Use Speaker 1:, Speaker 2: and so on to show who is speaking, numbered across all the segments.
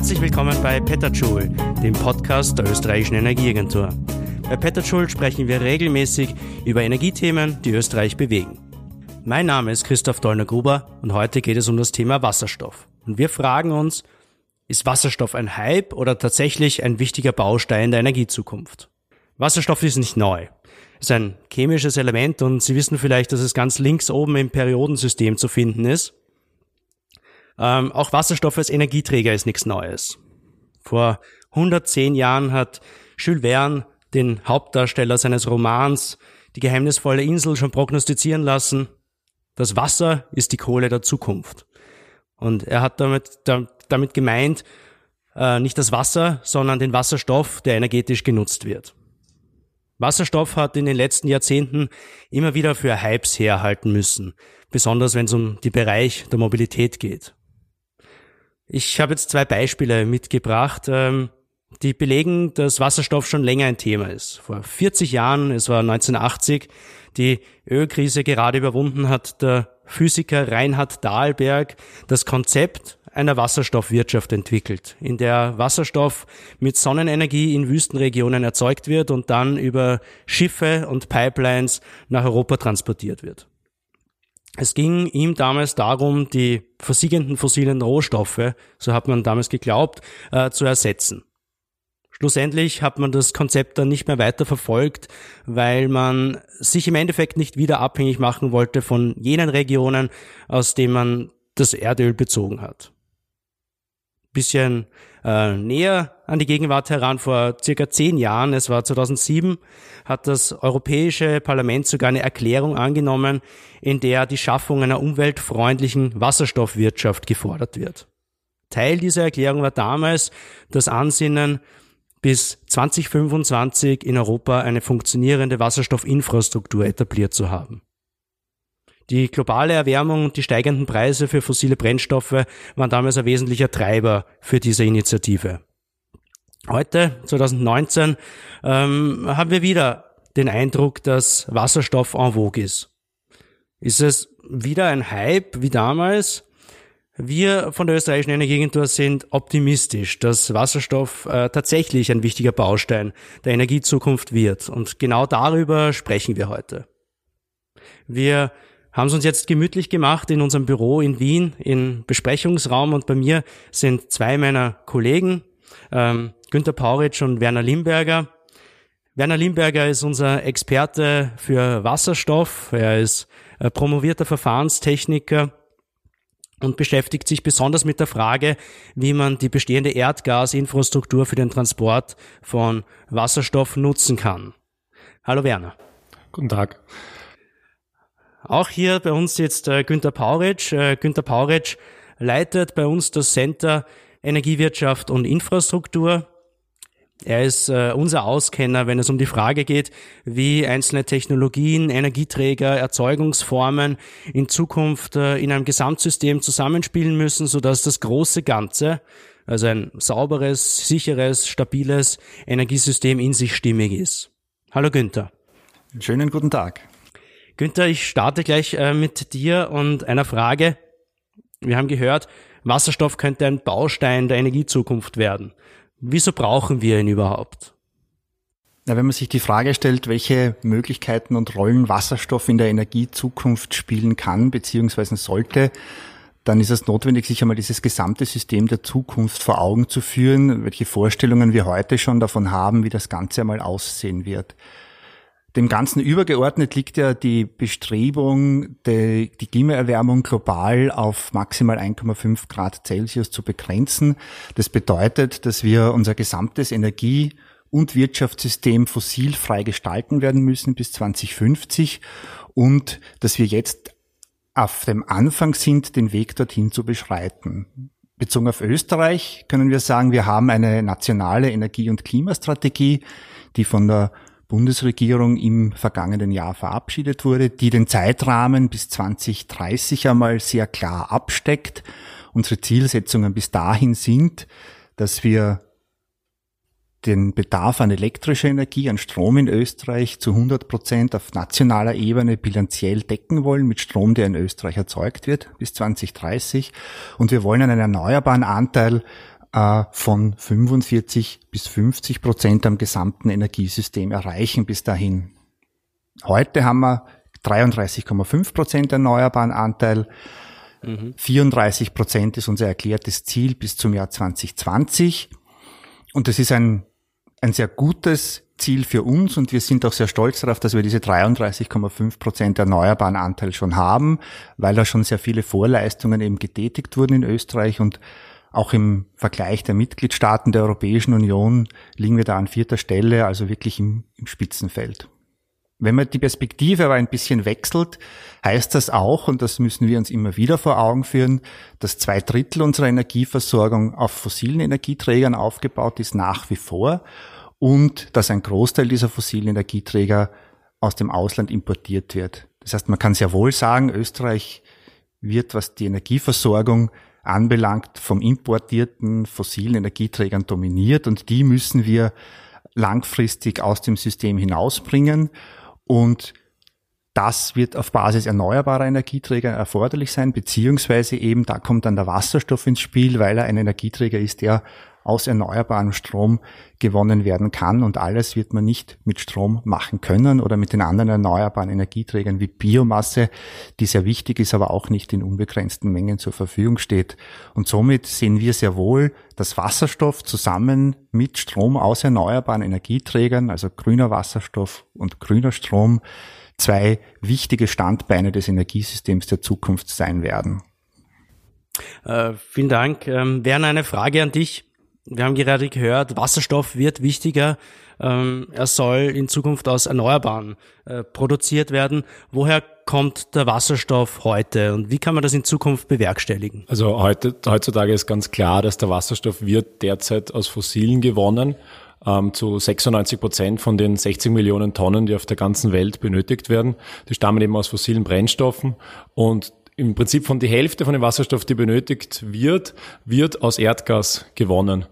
Speaker 1: Herzlich willkommen bei Petterjoule, dem Podcast der österreichischen Energieagentur. Bei Petterjoule sprechen wir regelmäßig über Energiethemen, die Österreich bewegen. Mein Name ist Christoph Dollner-Gruber und heute geht es um das Thema Wasserstoff. Und wir fragen uns, ist Wasserstoff ein Hype oder tatsächlich ein wichtiger Baustein der Energiezukunft? Wasserstoff ist nicht neu. Es ist ein chemisches Element und Sie wissen vielleicht, dass es ganz links oben im Periodensystem zu finden ist. Ähm, auch Wasserstoff als Energieträger ist nichts Neues. Vor 110 Jahren hat Jules Verne, den Hauptdarsteller seines Romans Die geheimnisvolle Insel, schon prognostizieren lassen, das Wasser ist die Kohle der Zukunft. Und er hat damit, damit gemeint, äh, nicht das Wasser, sondern den Wasserstoff, der energetisch genutzt wird. Wasserstoff hat in den letzten Jahrzehnten immer wieder für Hypes herhalten müssen, besonders wenn es um den Bereich der Mobilität geht. Ich habe jetzt zwei Beispiele mitgebracht, ähm, die belegen, dass Wasserstoff schon länger ein Thema ist. Vor 40 Jahren, es war 1980, die Ölkrise gerade überwunden hat, der Physiker Reinhard Dahlberg das Konzept einer Wasserstoffwirtschaft entwickelt, in der Wasserstoff mit Sonnenenergie in Wüstenregionen erzeugt wird und dann über Schiffe und Pipelines nach Europa transportiert wird. Es ging ihm damals darum, die versiegenden fossilen Rohstoffe, so hat man damals geglaubt, äh, zu ersetzen. Schlussendlich hat man das Konzept dann nicht mehr weiter verfolgt, weil man sich im Endeffekt nicht wieder abhängig machen wollte von jenen Regionen, aus denen man das Erdöl bezogen hat bisschen äh, näher an die Gegenwart heran. Vor circa zehn Jahren, es war 2007, hat das Europäische Parlament sogar eine Erklärung angenommen, in der die Schaffung einer umweltfreundlichen Wasserstoffwirtschaft gefordert wird. Teil dieser Erklärung war damals das Ansinnen, bis 2025 in Europa eine funktionierende Wasserstoffinfrastruktur etabliert zu haben. Die globale Erwärmung und die steigenden Preise für fossile Brennstoffe waren damals ein wesentlicher Treiber für diese Initiative. Heute, 2019, ähm, haben wir wieder den Eindruck, dass Wasserstoff en vogue ist. Ist es wieder ein Hype wie damals? Wir von der österreichischen Energieagentur sind optimistisch, dass Wasserstoff äh, tatsächlich ein wichtiger Baustein der Energiezukunft wird. Und genau darüber sprechen wir heute. Wir haben es uns jetzt gemütlich gemacht in unserem Büro in Wien, im Besprechungsraum und bei mir sind zwei meiner Kollegen, ähm, Günter Pauritsch und Werner Limberger. Werner Limberger ist unser Experte für Wasserstoff. Er ist äh, promovierter Verfahrenstechniker und beschäftigt sich besonders mit der Frage, wie man die bestehende Erdgasinfrastruktur für den Transport von Wasserstoff nutzen kann. Hallo Werner.
Speaker 2: Guten Tag.
Speaker 1: Auch hier bei uns jetzt äh, Günter Pauritsch. Äh, Günter Pauritsch leitet bei uns das Center Energiewirtschaft und Infrastruktur. Er ist äh, unser Auskenner, wenn es um die Frage geht, wie einzelne Technologien, Energieträger, Erzeugungsformen in Zukunft äh, in einem Gesamtsystem zusammenspielen müssen, sodass das große Ganze, also ein sauberes, sicheres, stabiles Energiesystem in sich stimmig ist. Hallo Günther.
Speaker 2: Schönen guten Tag.
Speaker 1: Günther, ich starte gleich äh, mit dir und einer Frage. Wir haben gehört, Wasserstoff könnte ein Baustein der Energiezukunft werden. Wieso brauchen wir ihn überhaupt?
Speaker 2: Ja, wenn man sich die Frage stellt, welche Möglichkeiten und Rollen Wasserstoff in der Energiezukunft spielen kann bzw. sollte, dann ist es notwendig, sich einmal dieses gesamte System der Zukunft vor Augen zu führen, welche Vorstellungen wir heute schon davon haben, wie das Ganze einmal aussehen wird. Dem Ganzen übergeordnet liegt ja die Bestrebung, die, die Klimaerwärmung global auf maximal 1,5 Grad Celsius zu begrenzen. Das bedeutet, dass wir unser gesamtes Energie- und Wirtschaftssystem fossilfrei gestalten werden müssen bis 2050 und dass wir jetzt auf dem Anfang sind, den Weg dorthin zu beschreiten. Bezogen auf Österreich können wir sagen, wir haben eine nationale Energie- und Klimastrategie, die von der Bundesregierung im vergangenen Jahr verabschiedet wurde, die den Zeitrahmen bis 2030 einmal sehr klar absteckt. Unsere Zielsetzungen bis dahin sind, dass wir den Bedarf an elektrischer Energie, an Strom in Österreich zu 100 Prozent auf nationaler Ebene bilanziell decken wollen mit Strom, der in Österreich erzeugt wird bis 2030. Und wir wollen einen erneuerbaren Anteil äh, von 45 bis 50 Prozent am gesamten Energiesystem erreichen bis dahin. Heute haben wir 33,5 Prozent erneuerbaren Anteil. Mhm. 34 Prozent ist unser erklärtes Ziel bis zum Jahr 2020. Und das ist ein, ein sehr gutes Ziel für uns und wir sind auch sehr stolz darauf, dass wir diese 33,5 Prozent erneuerbaren Anteil schon haben, weil da schon sehr viele Vorleistungen eben getätigt wurden in Österreich und auch im Vergleich der Mitgliedstaaten der Europäischen Union liegen wir da an vierter Stelle, also wirklich im, im Spitzenfeld. Wenn man die Perspektive aber ein bisschen wechselt, heißt das auch, und das müssen wir uns immer wieder vor Augen führen, dass zwei Drittel unserer Energieversorgung auf fossilen Energieträgern aufgebaut ist nach wie vor und dass ein Großteil dieser fossilen Energieträger aus dem Ausland importiert wird. Das heißt, man kann sehr wohl sagen, Österreich wird, was die Energieversorgung anbelangt, vom importierten fossilen Energieträgern dominiert und die müssen wir langfristig aus dem System hinausbringen. Und das wird auf Basis erneuerbarer Energieträger erforderlich sein, beziehungsweise eben da kommt dann der Wasserstoff ins Spiel, weil er ein Energieträger ist, der aus erneuerbarem Strom gewonnen werden kann. Und alles wird man nicht mit Strom machen können oder mit den anderen erneuerbaren Energieträgern wie Biomasse, die sehr wichtig ist, aber auch nicht in unbegrenzten Mengen zur Verfügung steht. Und somit sehen wir sehr wohl, dass Wasserstoff zusammen mit Strom aus erneuerbaren Energieträgern, also grüner Wasserstoff und grüner Strom, zwei wichtige Standbeine des Energiesystems der Zukunft sein werden.
Speaker 1: Äh, vielen Dank. Ähm, Werner, eine Frage an dich. Wir haben gerade gehört, Wasserstoff wird wichtiger. Ähm, er soll in Zukunft aus Erneuerbaren äh, produziert werden. Woher kommt der Wasserstoff heute und wie kann man das in Zukunft bewerkstelligen?
Speaker 3: Also heute, heutzutage ist ganz klar, dass der Wasserstoff wird derzeit aus Fossilen gewonnen. Ähm, zu 96 Prozent von den 60 Millionen Tonnen, die auf der ganzen Welt benötigt werden. Die stammen eben aus fossilen Brennstoffen und im Prinzip von die Hälfte von dem Wasserstoff, die benötigt wird, wird aus Erdgas gewonnen.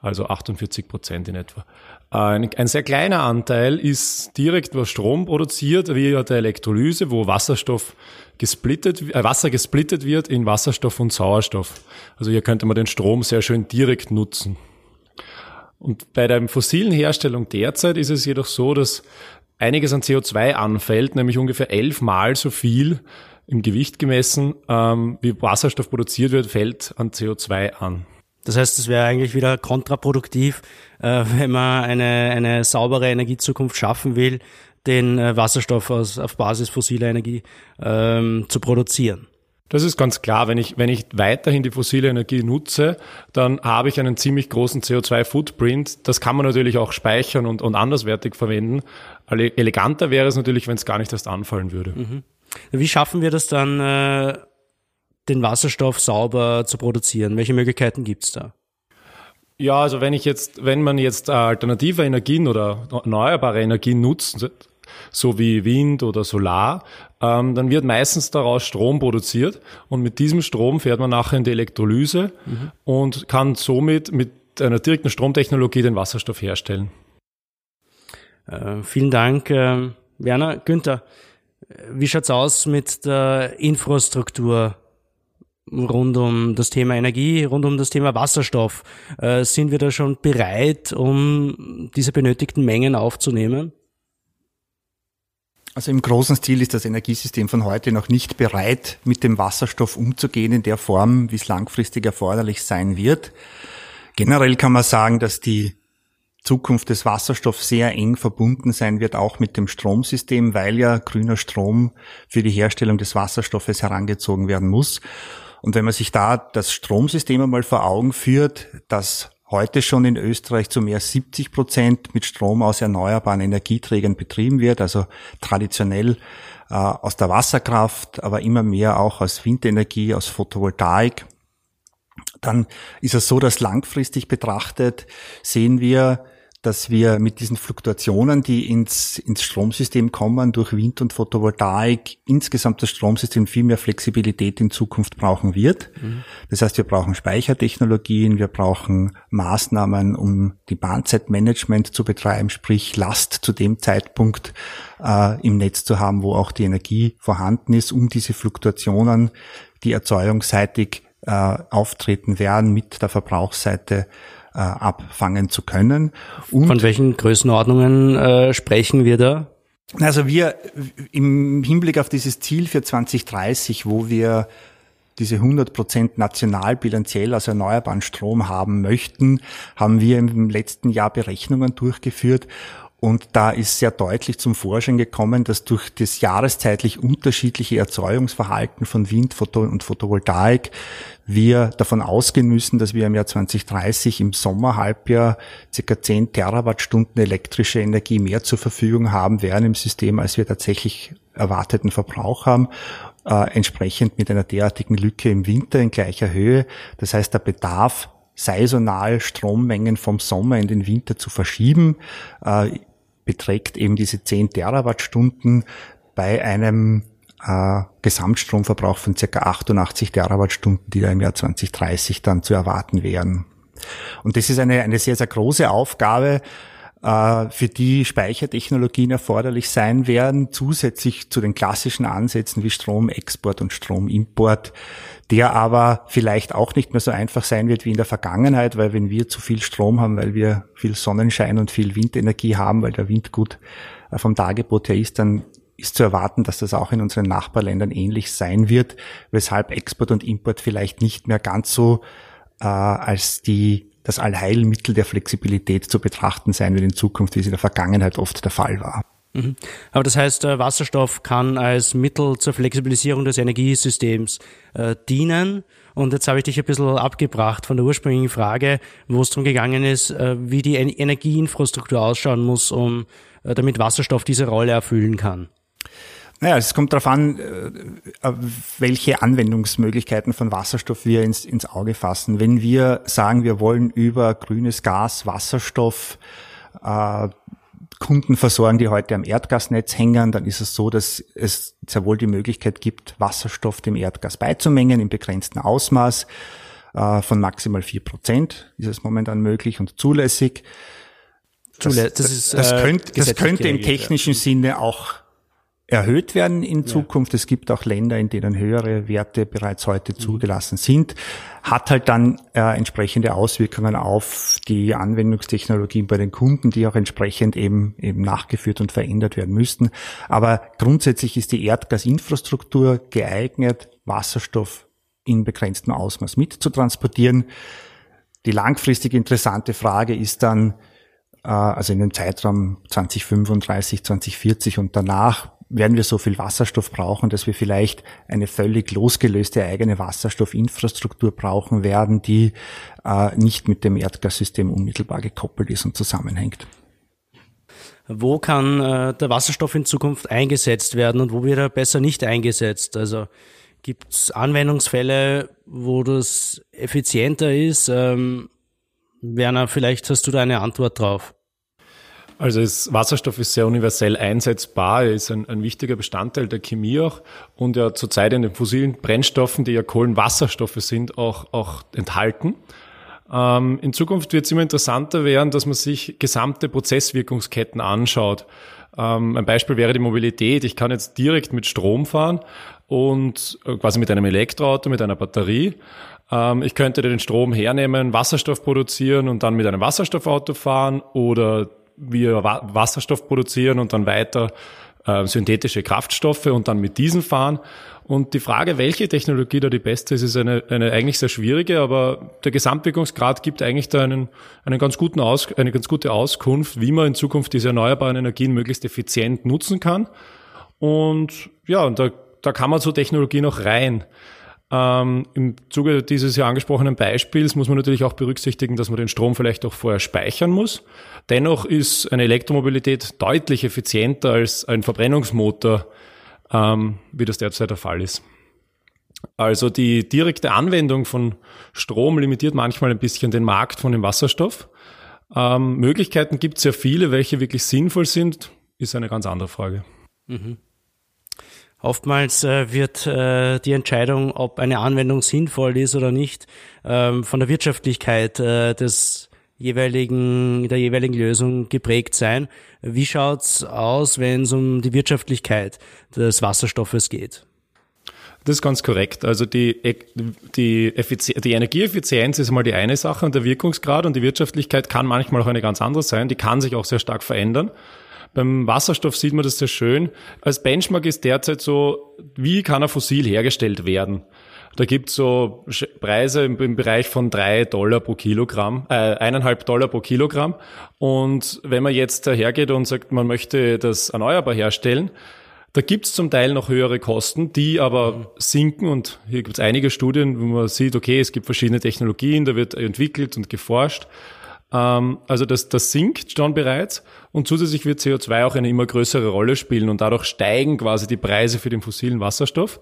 Speaker 3: Also 48 Prozent in etwa. Ein, ein, sehr kleiner Anteil ist direkt über Strom produziert via der Elektrolyse, wo Wasserstoff gesplittet, äh, Wasser gesplittet wird in Wasserstoff und Sauerstoff. Also hier könnte man den Strom sehr schön direkt nutzen. Und bei der fossilen Herstellung derzeit ist es jedoch so, dass einiges an CO2 anfällt, nämlich ungefähr elfmal so viel im Gewicht gemessen, ähm, wie Wasserstoff produziert wird, fällt an CO2 an.
Speaker 1: Das heißt, es wäre eigentlich wieder kontraproduktiv, äh, wenn man eine, eine saubere Energiezukunft schaffen will, den äh, Wasserstoff aus, auf Basis fossiler Energie ähm, zu produzieren.
Speaker 3: Das ist ganz klar. Wenn ich, wenn ich weiterhin die fossile Energie nutze, dann habe ich einen ziemlich großen CO2-Footprint. Das kann man natürlich auch speichern und, und anderswertig verwenden. Eleganter wäre es natürlich, wenn es gar nicht erst anfallen würde. Mhm.
Speaker 1: Wie schaffen wir das dann, äh, den Wasserstoff sauber zu produzieren? Welche Möglichkeiten gibt's da?
Speaker 3: Ja, also wenn ich jetzt, wenn man jetzt alternative Energien oder erneuerbare Energien nutzt, so wie Wind oder Solar, ähm, dann wird meistens daraus Strom produziert und mit diesem Strom fährt man nachher in die Elektrolyse mhm. und kann somit mit einer direkten Stromtechnologie den Wasserstoff herstellen.
Speaker 1: Äh, vielen Dank, äh, Werner. Günther, wie schaut's aus mit der Infrastruktur rund um das Thema Energie, rund um das Thema Wasserstoff? Äh, sind wir da schon bereit, um diese benötigten Mengen aufzunehmen?
Speaker 2: Also im großen Stil ist das Energiesystem von heute noch nicht bereit, mit dem Wasserstoff umzugehen in der Form, wie es langfristig erforderlich sein wird. Generell kann man sagen, dass die Zukunft des Wasserstoffs sehr eng verbunden sein wird, auch mit dem Stromsystem, weil ja grüner Strom für die Herstellung des Wasserstoffes herangezogen werden muss. Und wenn man sich da das Stromsystem einmal vor Augen führt, das heute schon in Österreich zu mehr 70 Prozent mit Strom aus erneuerbaren Energieträgern betrieben wird, also traditionell äh, aus der Wasserkraft, aber immer mehr auch aus Windenergie, aus Photovoltaik, dann ist es so, dass langfristig betrachtet sehen wir dass wir mit diesen Fluktuationen, die ins, ins Stromsystem kommen, durch Wind und Photovoltaik, insgesamt das Stromsystem viel mehr Flexibilität in Zukunft brauchen wird. Mhm. Das heißt, wir brauchen Speichertechnologien, wir brauchen Maßnahmen, um die Bahnzeitmanagement zu betreiben, sprich Last zu dem Zeitpunkt äh, im Netz zu haben, wo auch die Energie vorhanden ist, um diese Fluktuationen, die erzeugungsseitig äh, auftreten werden, mit der Verbrauchsseite äh, abfangen zu können.
Speaker 1: Und Von welchen Größenordnungen äh, sprechen wir da?
Speaker 2: Also wir im Hinblick auf dieses Ziel für 2030, wo wir diese 100 Prozent national bilanziell aus erneuerbaren Strom haben möchten, haben wir im letzten Jahr Berechnungen durchgeführt und da ist sehr deutlich zum Vorschein gekommen, dass durch das jahreszeitlich unterschiedliche Erzeugungsverhalten von Wind und Photovoltaik wir davon ausgehen müssen, dass wir im Jahr 2030 im Sommerhalbjahr circa 10 Terawattstunden elektrische Energie mehr zur Verfügung haben werden im System, als wir tatsächlich erwarteten Verbrauch haben. Äh, entsprechend mit einer derartigen Lücke im Winter in gleicher Höhe. Das heißt, der Bedarf saisonal Strommengen vom Sommer in den Winter zu verschieben, äh, beträgt eben diese 10 Terawattstunden bei einem äh, Gesamtstromverbrauch von circa 88 Terawattstunden, die da im Jahr 2030 dann zu erwarten wären. Und das ist eine, eine sehr, sehr große Aufgabe, für die Speichertechnologien erforderlich sein werden, zusätzlich zu den klassischen Ansätzen wie Stromexport und Stromimport, der aber vielleicht auch nicht mehr so einfach sein wird wie in der Vergangenheit, weil wenn wir zu viel Strom haben, weil wir viel Sonnenschein und viel Windenergie haben, weil der Wind gut äh, vom Dargebot her ist, dann ist zu erwarten, dass das auch in unseren Nachbarländern ähnlich sein wird, weshalb Export und Import vielleicht nicht mehr ganz so äh, als die das Allheilmittel der Flexibilität zu betrachten sein wird in Zukunft, wie es in der Vergangenheit oft der Fall war.
Speaker 1: Mhm. Aber das heißt, äh, Wasserstoff kann als Mittel zur Flexibilisierung des Energiesystems äh, dienen. Und jetzt habe ich dich ein bisschen abgebracht von der ursprünglichen Frage, wo es darum gegangen ist, äh, wie die Energieinfrastruktur ausschauen muss, um äh, damit Wasserstoff diese Rolle erfüllen kann.
Speaker 2: Naja, es kommt darauf an, äh, welche Anwendungsmöglichkeiten von Wasserstoff wir ins, ins Auge fassen. Wenn wir sagen, wir wollen über grünes Gas, Wasserstoff äh, Kunden versorgen, die heute am Erdgasnetz hängen, dann ist es so, dass es sehr wohl die Möglichkeit gibt, Wasserstoff dem Erdgas beizumengen im begrenzten Ausmaß äh, von maximal vier Prozent ist es momentan möglich und zulässig. Das, das, ist, das, äh, könnte, das könnte im technischen ja. Sinne auch erhöht werden in Zukunft. Ja. Es gibt auch Länder, in denen höhere Werte bereits heute mhm. zugelassen sind. Hat halt dann äh, entsprechende Auswirkungen auf die Anwendungstechnologien bei den Kunden, die auch entsprechend eben, eben nachgeführt und verändert werden müssten. Aber grundsätzlich ist die Erdgasinfrastruktur geeignet, Wasserstoff in begrenztem Ausmaß mitzutransportieren. Die langfristig interessante Frage ist dann, äh, also in dem Zeitraum 2035, 2040 und danach, werden wir so viel Wasserstoff brauchen, dass wir vielleicht eine völlig losgelöste eigene Wasserstoffinfrastruktur brauchen werden, die äh, nicht mit dem Erdgassystem unmittelbar gekoppelt ist und zusammenhängt.
Speaker 1: Wo kann äh, der Wasserstoff in Zukunft eingesetzt werden und wo wird er besser nicht eingesetzt? Also gibt es Anwendungsfälle, wo das effizienter ist? Ähm, Werner, vielleicht hast du da eine Antwort drauf.
Speaker 3: Also das Wasserstoff ist sehr universell einsetzbar, er ist ein, ein, wichtiger Bestandteil der Chemie auch und ja zurzeit in den fossilen Brennstoffen, die ja Kohlenwasserstoffe sind, auch, auch enthalten. Ähm, in Zukunft wird es immer interessanter werden, dass man sich gesamte Prozesswirkungsketten anschaut. Ähm, ein Beispiel wäre die Mobilität. Ich kann jetzt direkt mit Strom fahren und äh, quasi mit einem Elektroauto, mit einer Batterie. Ähm, ich könnte den Strom hernehmen, Wasserstoff produzieren und dann mit einem Wasserstoffauto fahren oder wir Wasserstoff produzieren und dann weiter äh, synthetische Kraftstoffe und dann mit diesen fahren. Und die Frage, welche Technologie da die beste ist, ist eine, eine eigentlich sehr schwierige, aber der Gesamtwirkungsgrad gibt eigentlich da einen, einen ganz guten Aus, eine ganz gute Auskunft, wie man in Zukunft diese erneuerbaren Energien möglichst effizient nutzen kann. Und ja, und da, da kann man so Technologie noch rein. Ähm, Im Zuge dieses ja angesprochenen Beispiels muss man natürlich auch berücksichtigen, dass man den Strom vielleicht auch vorher speichern muss. Dennoch ist eine Elektromobilität deutlich effizienter als ein Verbrennungsmotor, ähm, wie das derzeit der Fall ist. Also die direkte Anwendung von Strom limitiert manchmal ein bisschen den Markt von dem Wasserstoff. Ähm, Möglichkeiten gibt es sehr viele, welche wirklich sinnvoll sind, ist eine ganz andere Frage. Mhm.
Speaker 1: Oftmals äh, wird äh, die Entscheidung, ob eine Anwendung sinnvoll ist oder nicht, ähm, von der Wirtschaftlichkeit äh, des jeweiligen, der jeweiligen Lösung geprägt sein. Wie schaut's aus, wenn es um die Wirtschaftlichkeit des Wasserstoffes geht?
Speaker 3: Das ist ganz korrekt. Also die, die, die Energieeffizienz ist mal die eine Sache und der Wirkungsgrad und die Wirtschaftlichkeit kann manchmal auch eine ganz andere sein. Die kann sich auch sehr stark verändern. Beim Wasserstoff sieht man das sehr schön. Als Benchmark ist derzeit so, wie kann er fossil hergestellt werden? Da gibt's so Preise im, im, Bereich von drei Dollar pro Kilogramm, äh, eineinhalb Dollar pro Kilogramm. Und wenn man jetzt hergeht und sagt, man möchte das erneuerbar herstellen, da gibt's zum Teil noch höhere Kosten, die aber sinken und hier gibt's einige Studien, wo man sieht, okay, es gibt verschiedene Technologien, da wird entwickelt und geforscht. Ähm, also das, das sinkt schon bereits und zusätzlich wird CO2 auch eine immer größere Rolle spielen und dadurch steigen quasi die Preise für den fossilen Wasserstoff.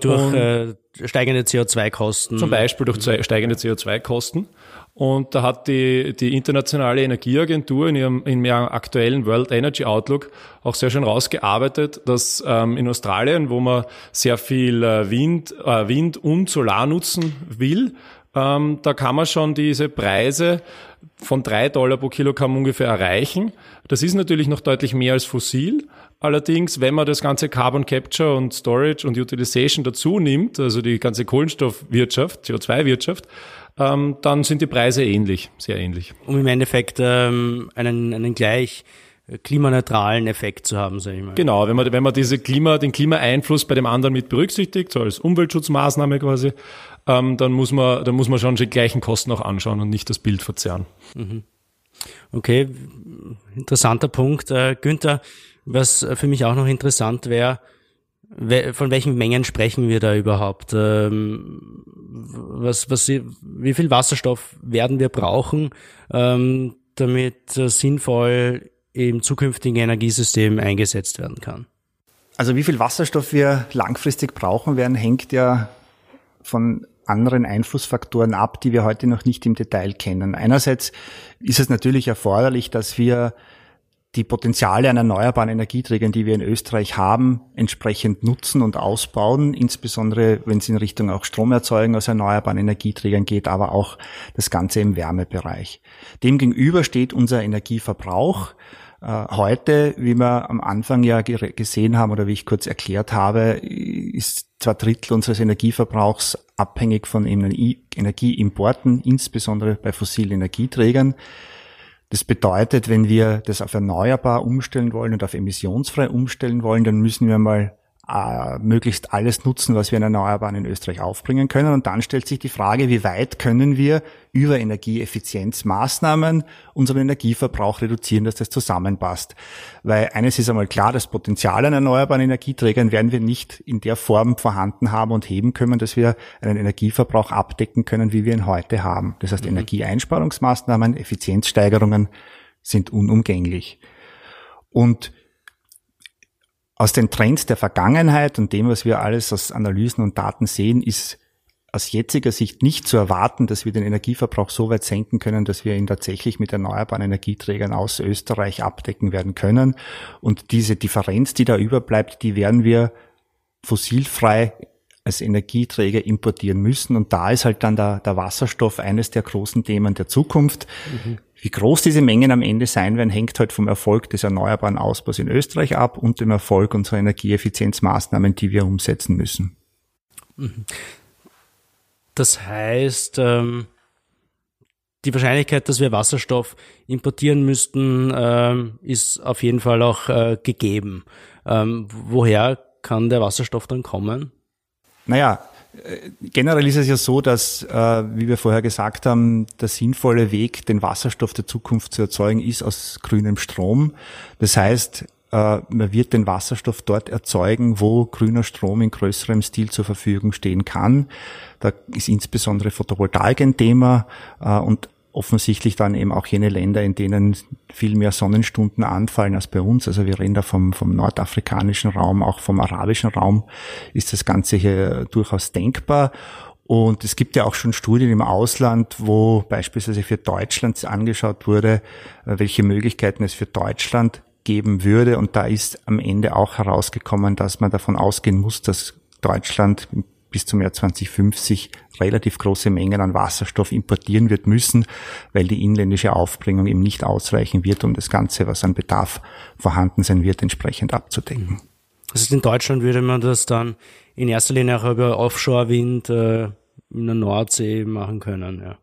Speaker 1: Durch äh, steigende CO2-Kosten.
Speaker 3: Zum Beispiel durch steigende CO2-Kosten. Und da hat die, die Internationale Energieagentur in ihrem, in ihrem aktuellen World Energy Outlook auch sehr schön rausgearbeitet, dass ähm, in Australien, wo man sehr viel äh, Wind, äh, Wind und Solar nutzen will, ähm, da kann man schon diese Preise von drei Dollar pro Kilogramm ungefähr erreichen. Das ist natürlich noch deutlich mehr als fossil. Allerdings, wenn man das ganze Carbon Capture und Storage und Utilization dazu nimmt, also die ganze Kohlenstoffwirtschaft, CO2-Wirtschaft, ähm, dann sind die Preise ähnlich, sehr ähnlich.
Speaker 1: Um im Endeffekt ähm, einen, einen gleich klimaneutralen Effekt zu haben, sage ich mal.
Speaker 3: Genau, wenn man, wenn man diese Klima, den Klimaeinfluss bei dem anderen mit berücksichtigt, so als Umweltschutzmaßnahme quasi, ähm, dann muss man, dann muss man schon die gleichen Kosten auch anschauen und nicht das Bild verzerren. Mhm.
Speaker 1: Okay, interessanter Punkt. Äh, Günther, was für mich auch noch interessant wäre, von welchen Mengen sprechen wir da überhaupt? Ähm, was, was, wie viel Wasserstoff werden wir brauchen, ähm, damit äh, sinnvoll im zukünftigen Energiesystem eingesetzt werden kann?
Speaker 2: Also wie viel Wasserstoff wir langfristig brauchen werden, hängt ja von anderen Einflussfaktoren ab, die wir heute noch nicht im Detail kennen. Einerseits ist es natürlich erforderlich, dass wir die Potenziale an erneuerbaren Energieträgern, die wir in Österreich haben, entsprechend nutzen und ausbauen, insbesondere wenn es in Richtung auch Stromerzeugung aus erneuerbaren Energieträgern geht, aber auch das Ganze im Wärmebereich. Demgegenüber steht unser Energieverbrauch. Äh, heute, wie wir am Anfang ja gesehen haben oder wie ich kurz erklärt habe, ist zwei Drittel unseres Energieverbrauchs abhängig von Energieimporten, insbesondere bei fossilen Energieträgern. Das bedeutet, wenn wir das auf erneuerbar umstellen wollen und auf emissionsfrei umstellen wollen, dann müssen wir mal äh, möglichst alles nutzen, was wir in Erneuerbaren in Österreich aufbringen können. Und dann stellt sich die Frage, wie weit können wir über Energieeffizienzmaßnahmen unseren Energieverbrauch reduzieren, dass das zusammenpasst. Weil eines ist einmal klar, das Potenzial an erneuerbaren Energieträgern werden wir nicht in der Form vorhanden haben und heben können, dass wir einen Energieverbrauch abdecken können, wie wir ihn heute haben. Das heißt, mhm. Energieeinsparungsmaßnahmen, Effizienzsteigerungen sind unumgänglich. Und aus den Trends der Vergangenheit und dem, was wir alles aus Analysen und Daten sehen, ist aus jetziger Sicht nicht zu erwarten, dass wir den Energieverbrauch so weit senken können, dass wir ihn tatsächlich mit erneuerbaren Energieträgern aus Österreich abdecken werden können. Und diese Differenz, die da überbleibt, die werden wir fossilfrei als Energieträger importieren müssen. Und da ist halt dann der, der Wasserstoff eines der großen Themen der Zukunft. Mhm. Wie groß diese Mengen am Ende sein werden, hängt halt vom Erfolg des erneuerbaren Ausbaus in Österreich ab und dem Erfolg unserer Energieeffizienzmaßnahmen, die wir umsetzen müssen. Mhm.
Speaker 1: Das heißt, ähm, die Wahrscheinlichkeit, dass wir Wasserstoff importieren müssten, ähm, ist auf jeden Fall auch äh, gegeben. Ähm, woher kann der Wasserstoff dann kommen?
Speaker 2: Naja, generell ist es ja so, dass, äh, wie wir vorher gesagt haben, der sinnvolle Weg, den Wasserstoff der Zukunft zu erzeugen, ist aus grünem Strom. Das heißt, äh, man wird den Wasserstoff dort erzeugen, wo grüner Strom in größerem Stil zur Verfügung stehen kann. Da ist insbesondere Photovoltaik ein Thema äh, und offensichtlich dann eben auch jene Länder, in denen viel mehr Sonnenstunden anfallen als bei uns. Also wir reden da vom, vom nordafrikanischen Raum, auch vom arabischen Raum ist das Ganze hier durchaus denkbar. Und es gibt ja auch schon Studien im Ausland, wo beispielsweise für Deutschland angeschaut wurde, äh, welche Möglichkeiten es für Deutschland geben würde. Und da ist am Ende auch herausgekommen, dass man davon ausgehen muss, dass Deutschland bis zum Jahr 2050 relativ große Mengen an Wasserstoff importieren wird müssen, weil die inländische Aufbringung eben nicht ausreichen wird, um das Ganze, was an Bedarf vorhanden sein wird, entsprechend abzudecken.
Speaker 1: Also in Deutschland würde man das dann in erster Linie auch über Offshore-Wind äh, in der Nordsee machen können, ja.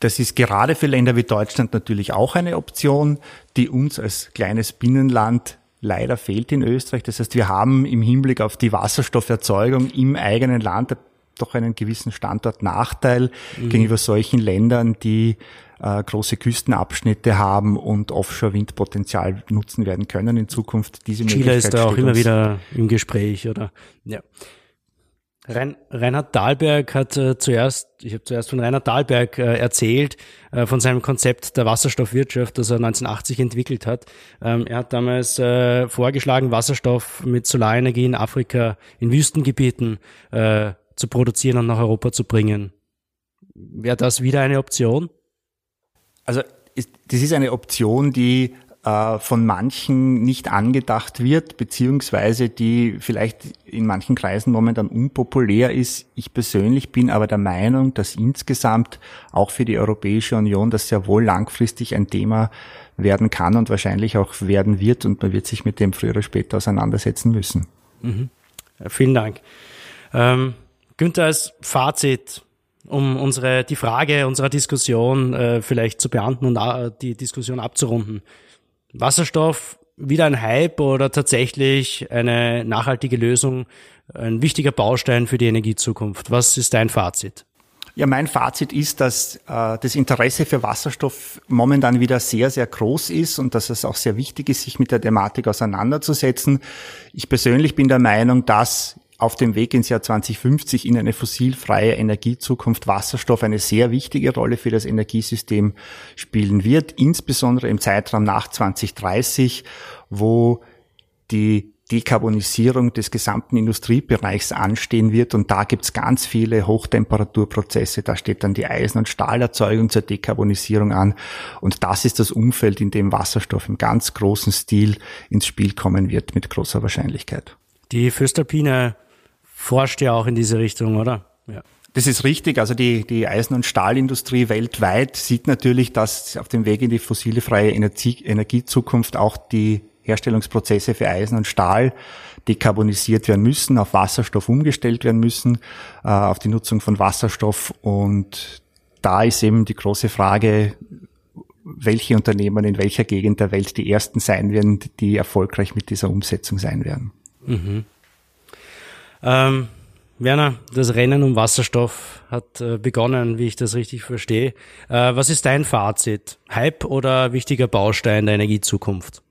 Speaker 2: Das ist gerade für Länder wie Deutschland natürlich auch eine Option, die uns als kleines Binnenland leider fehlt in Österreich. Das heißt, wir haben im Hinblick auf die Wasserstofferzeugung im eigenen Land doch einen gewissen Standortnachteil mhm. gegenüber solchen Ländern, die äh, große Küstenabschnitte haben und Offshore-Windpotenzial nutzen werden können in Zukunft.
Speaker 1: Diese Chile ist da auch immer wieder im Gespräch, oder? Ja. Rein, Reinhard Dahlberg hat äh, zuerst, ich habe zuerst von Reinhard Dahlberg äh, erzählt, äh, von seinem Konzept der Wasserstoffwirtschaft, das er 1980 entwickelt hat. Ähm, er hat damals äh, vorgeschlagen, Wasserstoff mit Solarenergie in Afrika, in Wüstengebieten äh, zu produzieren und nach Europa zu bringen. Wäre das wieder eine Option?
Speaker 2: Also ist, das ist eine Option, die äh, von manchen nicht angedacht wird, beziehungsweise die vielleicht in manchen Kreisen momentan unpopulär ist. Ich persönlich bin aber der Meinung, dass insgesamt auch für die Europäische Union das sehr wohl langfristig ein Thema werden kann und wahrscheinlich auch werden wird und man wird sich mit dem früher oder später auseinandersetzen müssen.
Speaker 1: Mhm. Vielen Dank. Ähm, Günther, als Fazit, um unsere, die Frage unserer Diskussion äh, vielleicht zu beantworten und äh, die Diskussion abzurunden. Wasserstoff wieder ein Hype oder tatsächlich eine nachhaltige Lösung, ein wichtiger Baustein für die Energiezukunft? Was ist dein Fazit?
Speaker 2: Ja, mein Fazit ist, dass äh, das Interesse für Wasserstoff momentan wieder sehr, sehr groß ist und dass es auch sehr wichtig ist, sich mit der Thematik auseinanderzusetzen. Ich persönlich bin der Meinung, dass auf dem Weg ins Jahr 2050 in eine fossilfreie Energiezukunft Wasserstoff eine sehr wichtige Rolle für das Energiesystem spielen wird, insbesondere im Zeitraum nach 2030, wo die Dekarbonisierung des gesamten Industriebereichs anstehen wird. Und da gibt's ganz viele Hochtemperaturprozesse. Da steht dann die Eisen- und Stahlerzeugung zur Dekarbonisierung an. Und das ist das Umfeld, in dem Wasserstoff im ganz großen Stil ins Spiel kommen wird, mit großer Wahrscheinlichkeit.
Speaker 1: Die Föstalpine forscht ja auch in diese Richtung, oder?
Speaker 2: Ja. Das ist richtig. Also die, die Eisen- und Stahlindustrie weltweit sieht natürlich, dass auf dem Weg in die fossilfreie Energie, Energiezukunft auch die Herstellungsprozesse für Eisen und Stahl dekarbonisiert werden müssen, auf Wasserstoff umgestellt werden müssen, äh, auf die Nutzung von Wasserstoff. Und da ist eben die große Frage, welche Unternehmen in welcher Gegend der Welt die ersten sein werden, die erfolgreich mit dieser Umsetzung sein werden. Mhm.
Speaker 1: Ähm, Werner, das Rennen um Wasserstoff hat äh, begonnen, wie ich das richtig verstehe. Äh, was ist dein Fazit? Hype oder wichtiger Baustein der Energiezukunft?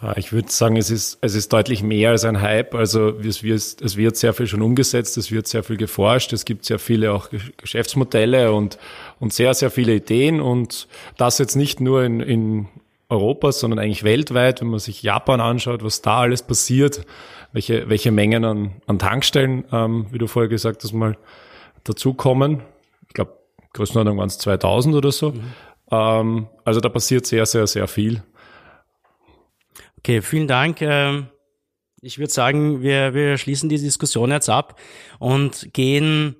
Speaker 3: Äh, ich würde sagen, es ist, es ist deutlich mehr als ein Hype. Also es wird, es wird sehr viel schon umgesetzt, es wird sehr viel geforscht, es gibt sehr viele auch Geschäftsmodelle und, und sehr, sehr viele Ideen. Und das jetzt nicht nur in, in Europa, sondern eigentlich weltweit, wenn man sich Japan anschaut, was da alles passiert welche, welche Mengen an, an Tankstellen, ähm, wie du vorher gesagt hast, mal dazukommen. Ich glaube, Größenordnung waren es 2000 oder so. Mhm. Ähm, also da passiert sehr, sehr, sehr viel.
Speaker 1: Okay, vielen Dank. Ähm, ich würde sagen, wir, wir schließen die Diskussion jetzt ab und gehen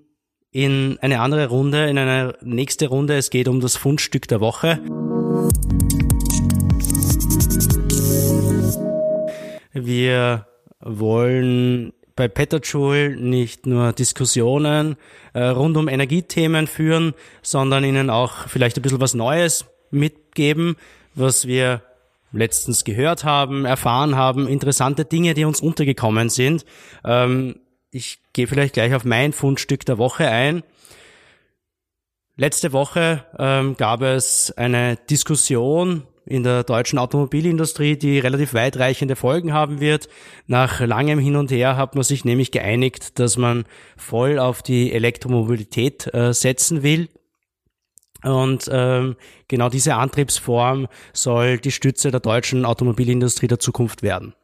Speaker 1: in eine andere Runde, in eine nächste Runde. Es geht um das Fundstück der Woche. Wir wollen bei Petterjoule nicht nur Diskussionen äh, rund um Energiethemen führen, sondern ihnen auch vielleicht ein bisschen was Neues mitgeben, was wir letztens gehört haben, erfahren haben, interessante Dinge, die uns untergekommen sind. Ähm, ich gehe vielleicht gleich auf mein Fundstück der Woche ein. Letzte Woche ähm, gab es eine Diskussion in der deutschen Automobilindustrie, die relativ weitreichende Folgen haben wird. Nach langem Hin und Her hat man sich nämlich geeinigt, dass man voll auf die Elektromobilität äh, setzen will. Und ähm, genau diese Antriebsform soll die Stütze der deutschen Automobilindustrie der Zukunft werden.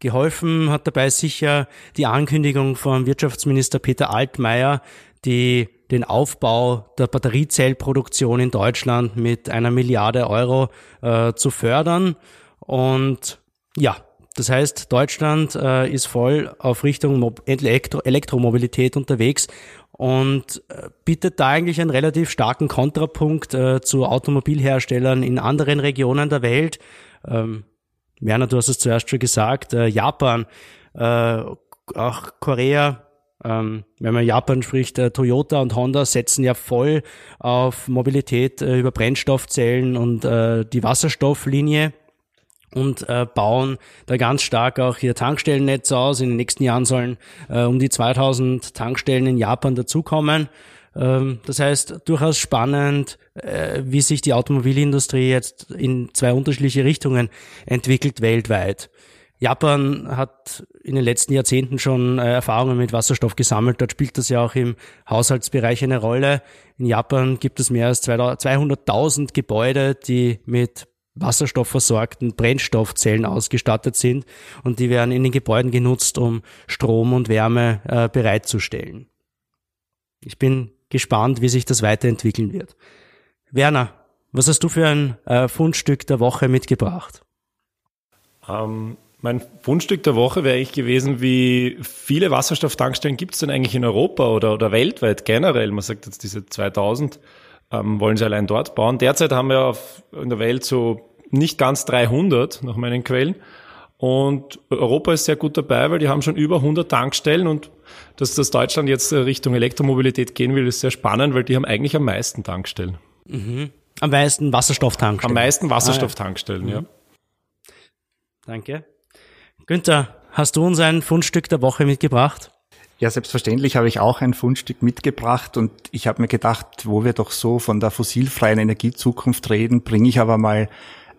Speaker 1: Geholfen hat dabei sicher die Ankündigung von Wirtschaftsminister Peter Altmaier, die den Aufbau der Batteriezellproduktion in Deutschland mit einer Milliarde Euro äh, zu fördern. Und ja, das heißt, Deutschland äh, ist voll auf Richtung Mo Elektro Elektromobilität unterwegs und äh, bietet da eigentlich einen relativ starken Kontrapunkt äh, zu Automobilherstellern in anderen Regionen der Welt. Ähm, Werner, du hast es zuerst schon gesagt, äh, Japan, äh, auch Korea, ähm, wenn man Japan spricht, äh, Toyota und Honda setzen ja voll auf Mobilität äh, über Brennstoffzellen und äh, die Wasserstofflinie und äh, bauen da ganz stark auch ihr Tankstellennetz aus. In den nächsten Jahren sollen äh, um die 2000 Tankstellen in Japan dazukommen. Ähm, das heißt, durchaus spannend, äh, wie sich die Automobilindustrie jetzt in zwei unterschiedliche Richtungen entwickelt weltweit. Japan hat in den letzten Jahrzehnten schon äh, Erfahrungen mit Wasserstoff gesammelt. Dort spielt das ja auch im Haushaltsbereich eine Rolle. In Japan gibt es mehr als 200.000 Gebäude, die mit wasserstoffversorgten Brennstoffzellen ausgestattet sind und die werden in den Gebäuden genutzt, um Strom und Wärme äh, bereitzustellen. Ich bin gespannt, wie sich das weiterentwickeln wird. Werner, was hast du für ein äh, Fundstück der Woche mitgebracht?
Speaker 3: Ähm, mein Fundstück der Woche wäre eigentlich gewesen, wie viele Wasserstofftankstellen gibt es denn eigentlich in Europa oder, oder weltweit generell? Man sagt jetzt diese 2000 ähm, wollen sie allein dort bauen. Derzeit haben wir auf, in der Welt so nicht ganz 300 nach meinen Quellen. Und Europa ist sehr gut dabei, weil die haben schon über 100 Tankstellen und dass das Deutschland jetzt Richtung Elektromobilität gehen will, ist sehr spannend, weil die haben eigentlich am meisten Tankstellen.
Speaker 1: Mhm. Am meisten Wasserstofftankstellen.
Speaker 3: Am meisten Wasserstofftankstellen, ah, ja. ja. Mhm.
Speaker 1: Danke. Günther, hast du uns ein Fundstück der Woche mitgebracht?
Speaker 2: Ja, selbstverständlich habe ich auch ein Fundstück mitgebracht und ich habe mir gedacht, wo wir doch so von der fossilfreien Energiezukunft reden, bringe ich aber mal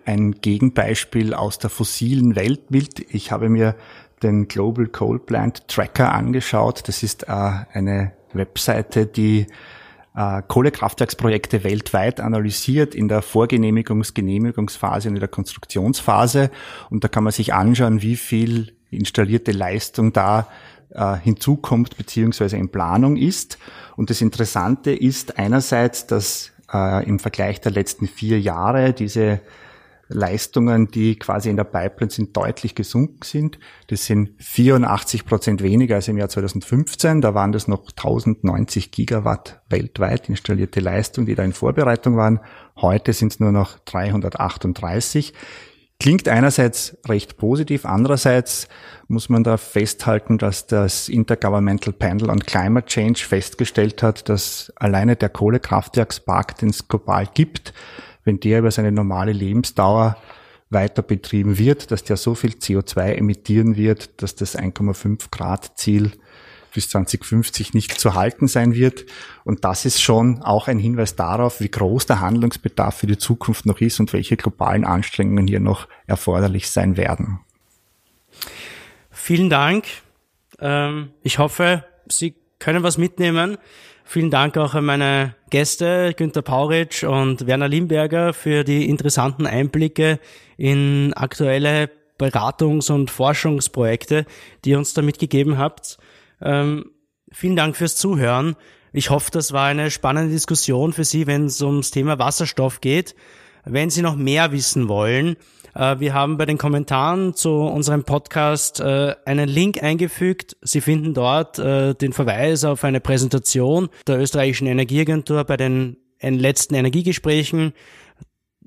Speaker 2: ein Gegenbeispiel aus der fossilen Welt mit. Ich habe mir den Global Coal Plant Tracker angeschaut. Das ist äh, eine Webseite, die äh, Kohlekraftwerksprojekte weltweit analysiert in der Vorgenehmigungs-, Genehmigungsphase und in der Konstruktionsphase. Und da kann man sich anschauen, wie viel installierte Leistung da äh, hinzukommt beziehungsweise in Planung ist. Und das Interessante ist einerseits, dass äh, im Vergleich der letzten vier Jahre diese Leistungen, die quasi in der Pipeline sind, deutlich gesunken sind. Das sind 84 Prozent weniger als im Jahr 2015. Da waren das noch 1090 Gigawatt weltweit installierte Leistung, die da in Vorbereitung waren. Heute sind es nur noch 338. Klingt einerseits recht positiv, andererseits muss man da festhalten, dass das Intergovernmental Panel on Climate Change festgestellt hat, dass alleine der Kohlekraftwerkspark, den es global gibt, wenn der über seine normale Lebensdauer weiter betrieben wird, dass der so viel CO2 emittieren wird, dass das 1,5 Grad Ziel bis 2050 nicht zu halten sein wird. Und das ist schon auch ein Hinweis darauf, wie groß der Handlungsbedarf für die Zukunft noch ist und welche globalen Anstrengungen hier noch erforderlich sein werden.
Speaker 1: Vielen Dank. Ähm, ich hoffe, Sie können was mitnehmen. Vielen Dank auch an meine Gäste, Günter Pauritsch und Werner Limberger, für die interessanten Einblicke in aktuelle Beratungs- und Forschungsprojekte, die ihr uns da mitgegeben habt. Ähm, vielen Dank fürs Zuhören. Ich hoffe, das war eine spannende Diskussion für Sie, wenn es ums Thema Wasserstoff geht. Wenn Sie noch mehr wissen wollen, wir haben bei den Kommentaren zu unserem Podcast äh, einen Link eingefügt. Sie finden dort äh, den Verweis auf eine Präsentation der österreichischen Energieagentur bei den letzten Energiegesprächen.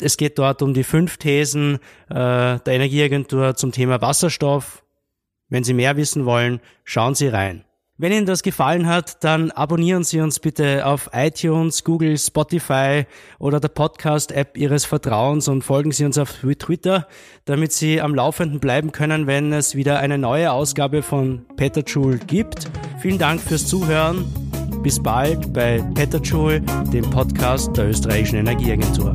Speaker 1: Es geht dort um die fünf Thesen der Energieagentur zum Thema Wasserstoff. Wenn Sie mehr wissen wollen, schauen Sie rein. Wenn Ihnen das gefallen hat, dann abonnieren Sie uns bitte auf iTunes, Google, Spotify oder der Podcast-App Ihres Vertrauens und folgen Sie uns auf Twitter, damit Sie am Laufenden bleiben können, wenn es wieder eine neue Ausgabe von Petterjoule gibt. Vielen Dank fürs Zuhören. Bis bald bei Petterjoule, dem Podcast der österreichischen Energieagentur.